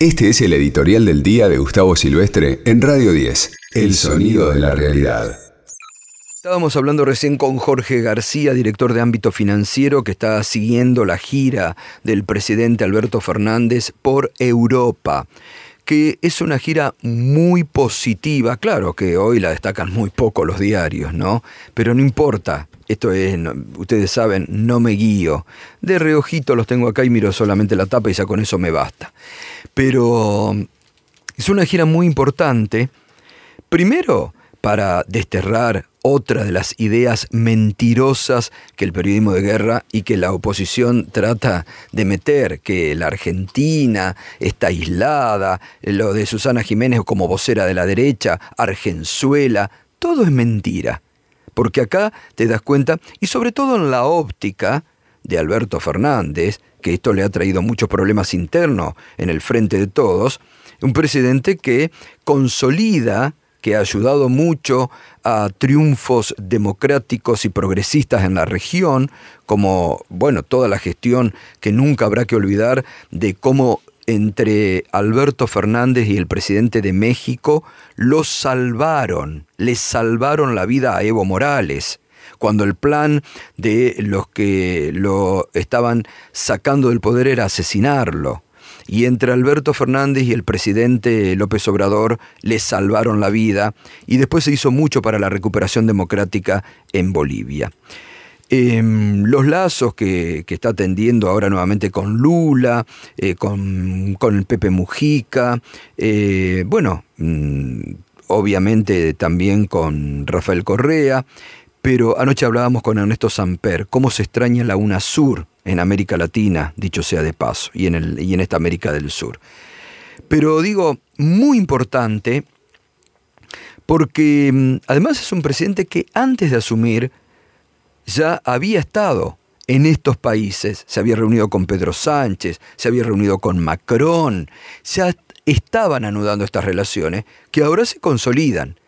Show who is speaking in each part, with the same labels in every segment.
Speaker 1: Este es el editorial del día de Gustavo Silvestre en Radio 10, El sonido de la realidad.
Speaker 2: Estábamos hablando recién con Jorge García, director de ámbito financiero, que está siguiendo la gira del presidente Alberto Fernández por Europa que es una gira muy positiva. Claro que hoy la destacan muy poco los diarios, ¿no? Pero no importa. Esto es, ustedes saben, no me guío. De reojito los tengo acá y miro solamente la tapa y ya con eso me basta. Pero es una gira muy importante. Primero, para desterrar otra de las ideas mentirosas que el periodismo de guerra y que la oposición trata de meter, que la Argentina está aislada, lo de Susana Jiménez como vocera de la derecha, Argenzuela, todo es mentira. Porque acá te das cuenta, y sobre todo en la óptica de Alberto Fernández, que esto le ha traído muchos problemas internos en el frente de todos, un presidente que consolida que ha ayudado mucho a triunfos democráticos y progresistas en la región, como, bueno, toda la gestión que nunca habrá que olvidar de cómo entre Alberto Fernández y el presidente de México los salvaron, les salvaron la vida a Evo Morales cuando el plan de los que lo estaban sacando del poder era asesinarlo y entre Alberto Fernández y el presidente López Obrador les salvaron la vida y después se hizo mucho para la recuperación democrática en Bolivia. Em, los lazos que, está tendiendo ahora nuevamente con Lula, eh, con, el Pepe Mujica, eh, bueno, mm, obviamente también con Rafael Correa, pero anoche hablábamos con Ernesto Samper, cómo se extraña la UNASUR en América Latina, dicho sea de paso, y en, y en esta América del Sur. Pero digo, muy importante, porque mm, además es un presidente que antes de asumir ya había estado en estos países, se había reunido con Pedro Sánchez, se había reunido con Macron, ya estaban anudando estas relaciones que ahora se consolidan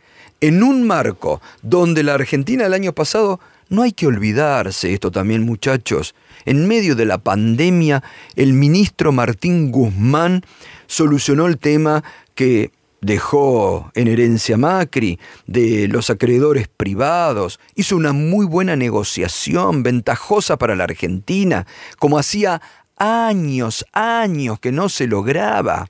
Speaker 2: en un marco donde la Argentina el año pasado, no hay que olvidarse esto también muchachos, en medio de la pandemia el ministro Martín Guzmán solucionó el tema que dejó en herencia Macri de los acreedores privados, hizo una muy buena negociación, ventajosa para la Argentina, como hacía años, años que no se lograba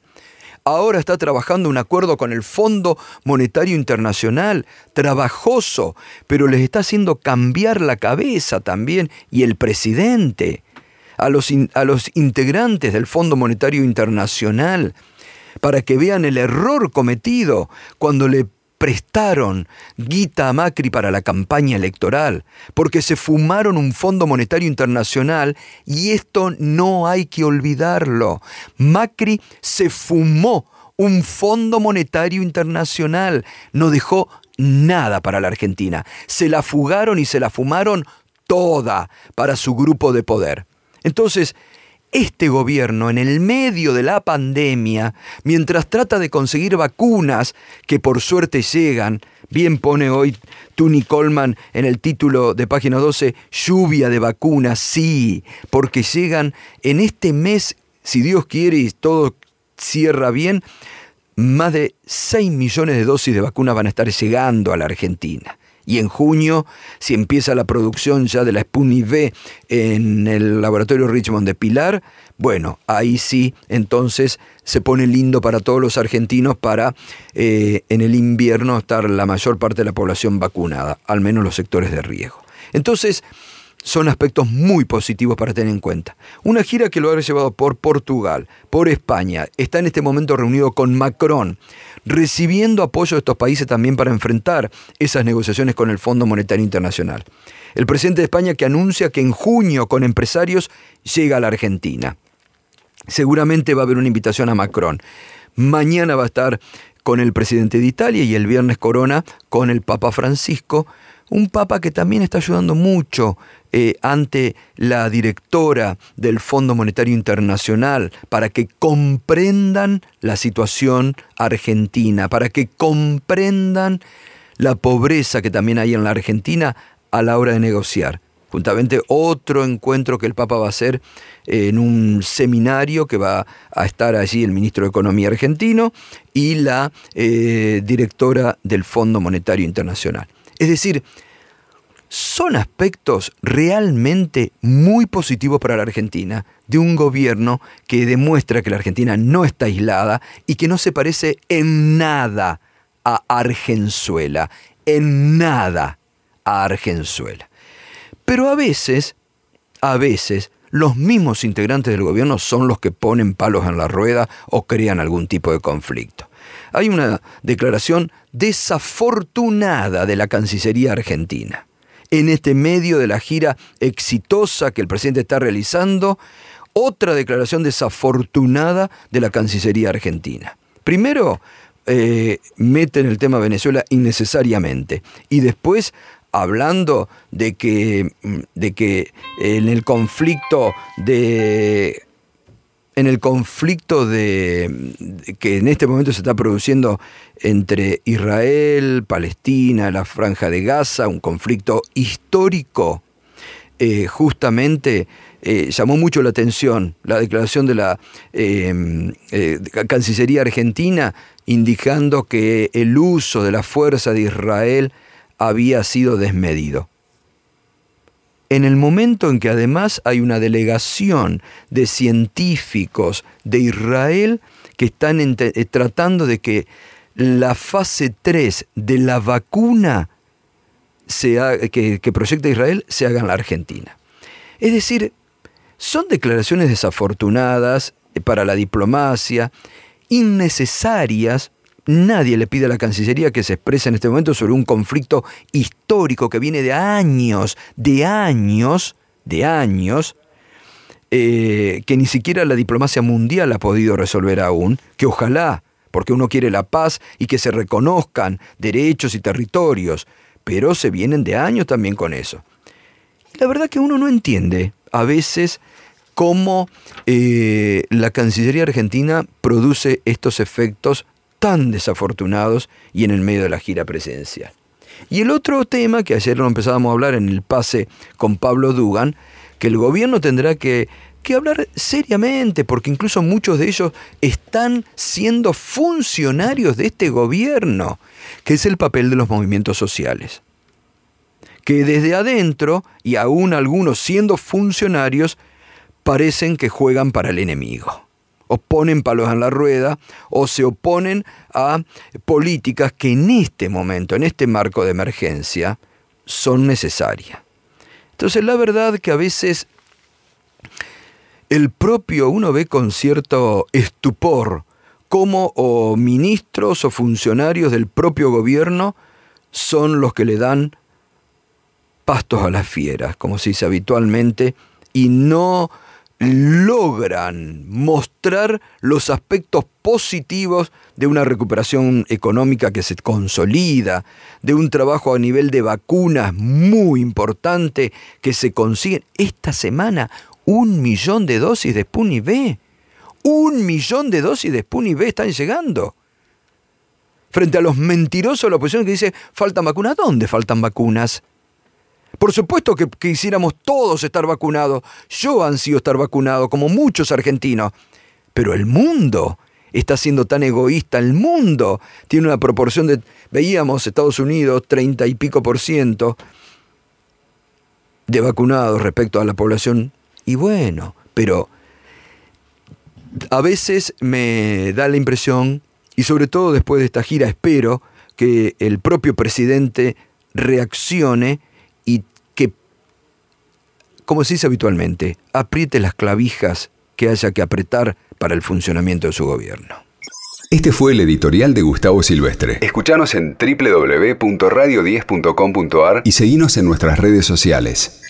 Speaker 2: ahora está trabajando un acuerdo con el Fondo Monetario Internacional, trabajoso, pero les está haciendo cambiar la cabeza también y el presidente. A los, a los integrantes del Fondo Monetario Internacional para que vean el error cometido cuando le prestaron guita a Macri para la campaña electoral, porque se fumaron un Fondo Monetario Internacional y esto no hay que olvidarlo. Macri se fumó un Fondo Monetario Internacional, no dejó nada para la Argentina. Se la fugaron y se la fumaron toda para su grupo de poder. Entonces, este gobierno, en el medio de la pandemia, mientras trata de conseguir vacunas que por suerte llegan, bien pone hoy Tuni Coleman en el título de página 12, lluvia de vacunas, sí, porque llegan en este mes, si Dios quiere y todo cierra bien, más de 6 millones de dosis de vacunas van a estar llegando a la Argentina. Y en junio, si empieza la producción ya de la Sputnik V en el laboratorio Richmond de Pilar, bueno, ahí sí, entonces se pone lindo para todos los argentinos para eh, en el invierno estar la mayor parte de la población vacunada, al menos los sectores de riesgo. Entonces, son aspectos muy positivos para tener en cuenta. Una gira que lo ha llevado por Portugal, por España, está en este momento reunido con Macron, recibiendo apoyo de estos países también para enfrentar esas negociaciones con el Fondo Monetario Internacional. El presidente de España que anuncia que en junio con empresarios llega a la Argentina. Seguramente va a haber una invitación a Macron. Mañana va a estar con el presidente de Italia y el viernes Corona con el Papa Francisco, un Papa que también está ayudando mucho eh, ante la directora del Fondo Monetario Internacional para que comprendan la situación argentina, para que comprendan la pobreza que también hay en la Argentina a la hora de negociar. juntamente otro encuentro que el Papa va a hacer en un seminario que va a estar allí el ministro de Economía argentino y la eh, directora del Fondo Monetario Internacional. Es decir, son aspectos realmente muy positivos para la Argentina, de un gobierno que demuestra que la Argentina no está aislada y que no se parece en nada a Argenzuela, en nada a Argenzuela. Pero a veces, a veces, los mismos integrantes del gobierno son los que ponen palos en la rueda o crean algún tipo de conflicto. Hay una declaración desafortunada de la Cancillería argentina. En este medio de la gira exitosa que el presidente está realizando, otra declaración desafortunada de la Cancillería argentina. Primero, eh, meten el tema Venezuela innecesariamente y después hablando de que, de que en el conflicto de en el conflicto de, que en este momento se está produciendo entre Israel, Palestina, la franja de Gaza, un conflicto histórico, eh, justamente eh, llamó mucho la atención la declaración de la eh, Cancillería argentina indicando que el uso de la fuerza de Israel había sido desmedido. En el momento en que además hay una delegación de científicos de Israel que están eh, tratando de que la fase 3 de la vacuna que, que proyecta Israel se haga en la Argentina. Es decir, son declaraciones desafortunadas para la diplomacia, innecesarias Nadie le pide a la Cancillería que se exprese en este momento sobre un conflicto histórico que viene de años, de años, de años, eh, que ni siquiera la diplomacia mundial ha podido resolver aún, que ojalá, porque uno quiere la paz y que se reconozcan derechos y territorios, pero se vienen de años también con eso. La verdad que uno no entiende a veces cómo eh, la Cancillería argentina produce estos efectos tan desafortunados y en el medio de la gira presidencial. Y el otro tema, que ayer lo empezábamos a hablar en el pase con Pablo Dugan, que el gobierno tendrá que, que hablar seriamente, porque incluso muchos de ellos están siendo funcionarios de este gobierno, que es el papel de los movimientos sociales. Que desde adentro, y aún algunos siendo funcionarios, parecen que juegan para el enemigo o ponen palos en la rueda o se oponen a políticas que en este momento, en este marco de emergencia, son necesarias. Entonces la verdad que a veces el propio uno ve con cierto estupor cómo o ministros o funcionarios del propio gobierno son los que le dan pastos a las fieras, como se dice habitualmente, y no logran mostrar los aspectos positivos de una recuperación económica que se consolida, de un trabajo a nivel de vacunas muy importante que se consigue esta semana un millón de dosis de Sputnik B. Un millón de dosis de Sputnik B están llegando. Frente a los mentirosos de la oposición que dice, faltan vacunas. ¿Dónde faltan vacunas? Por supuesto que quisiéramos todos estar vacunados. Yo ansío estar vacunado, como muchos argentinos. Pero el mundo está siendo tan egoísta. El mundo tiene una proporción de, veíamos Estados Unidos, 30 y pico por ciento de vacunados respecto a la población. Y bueno, pero a veces me da la impresión, y sobre todo después de esta gira espero, que el propio presidente reaccione como se dice habitualmente, apriete las clavijas que haya que apretar para el funcionamiento de su gobierno.
Speaker 1: Este fue el editorial de Gustavo Silvestre. Escuchanos en www.radio10.com.ar y seguinos en nuestras redes sociales.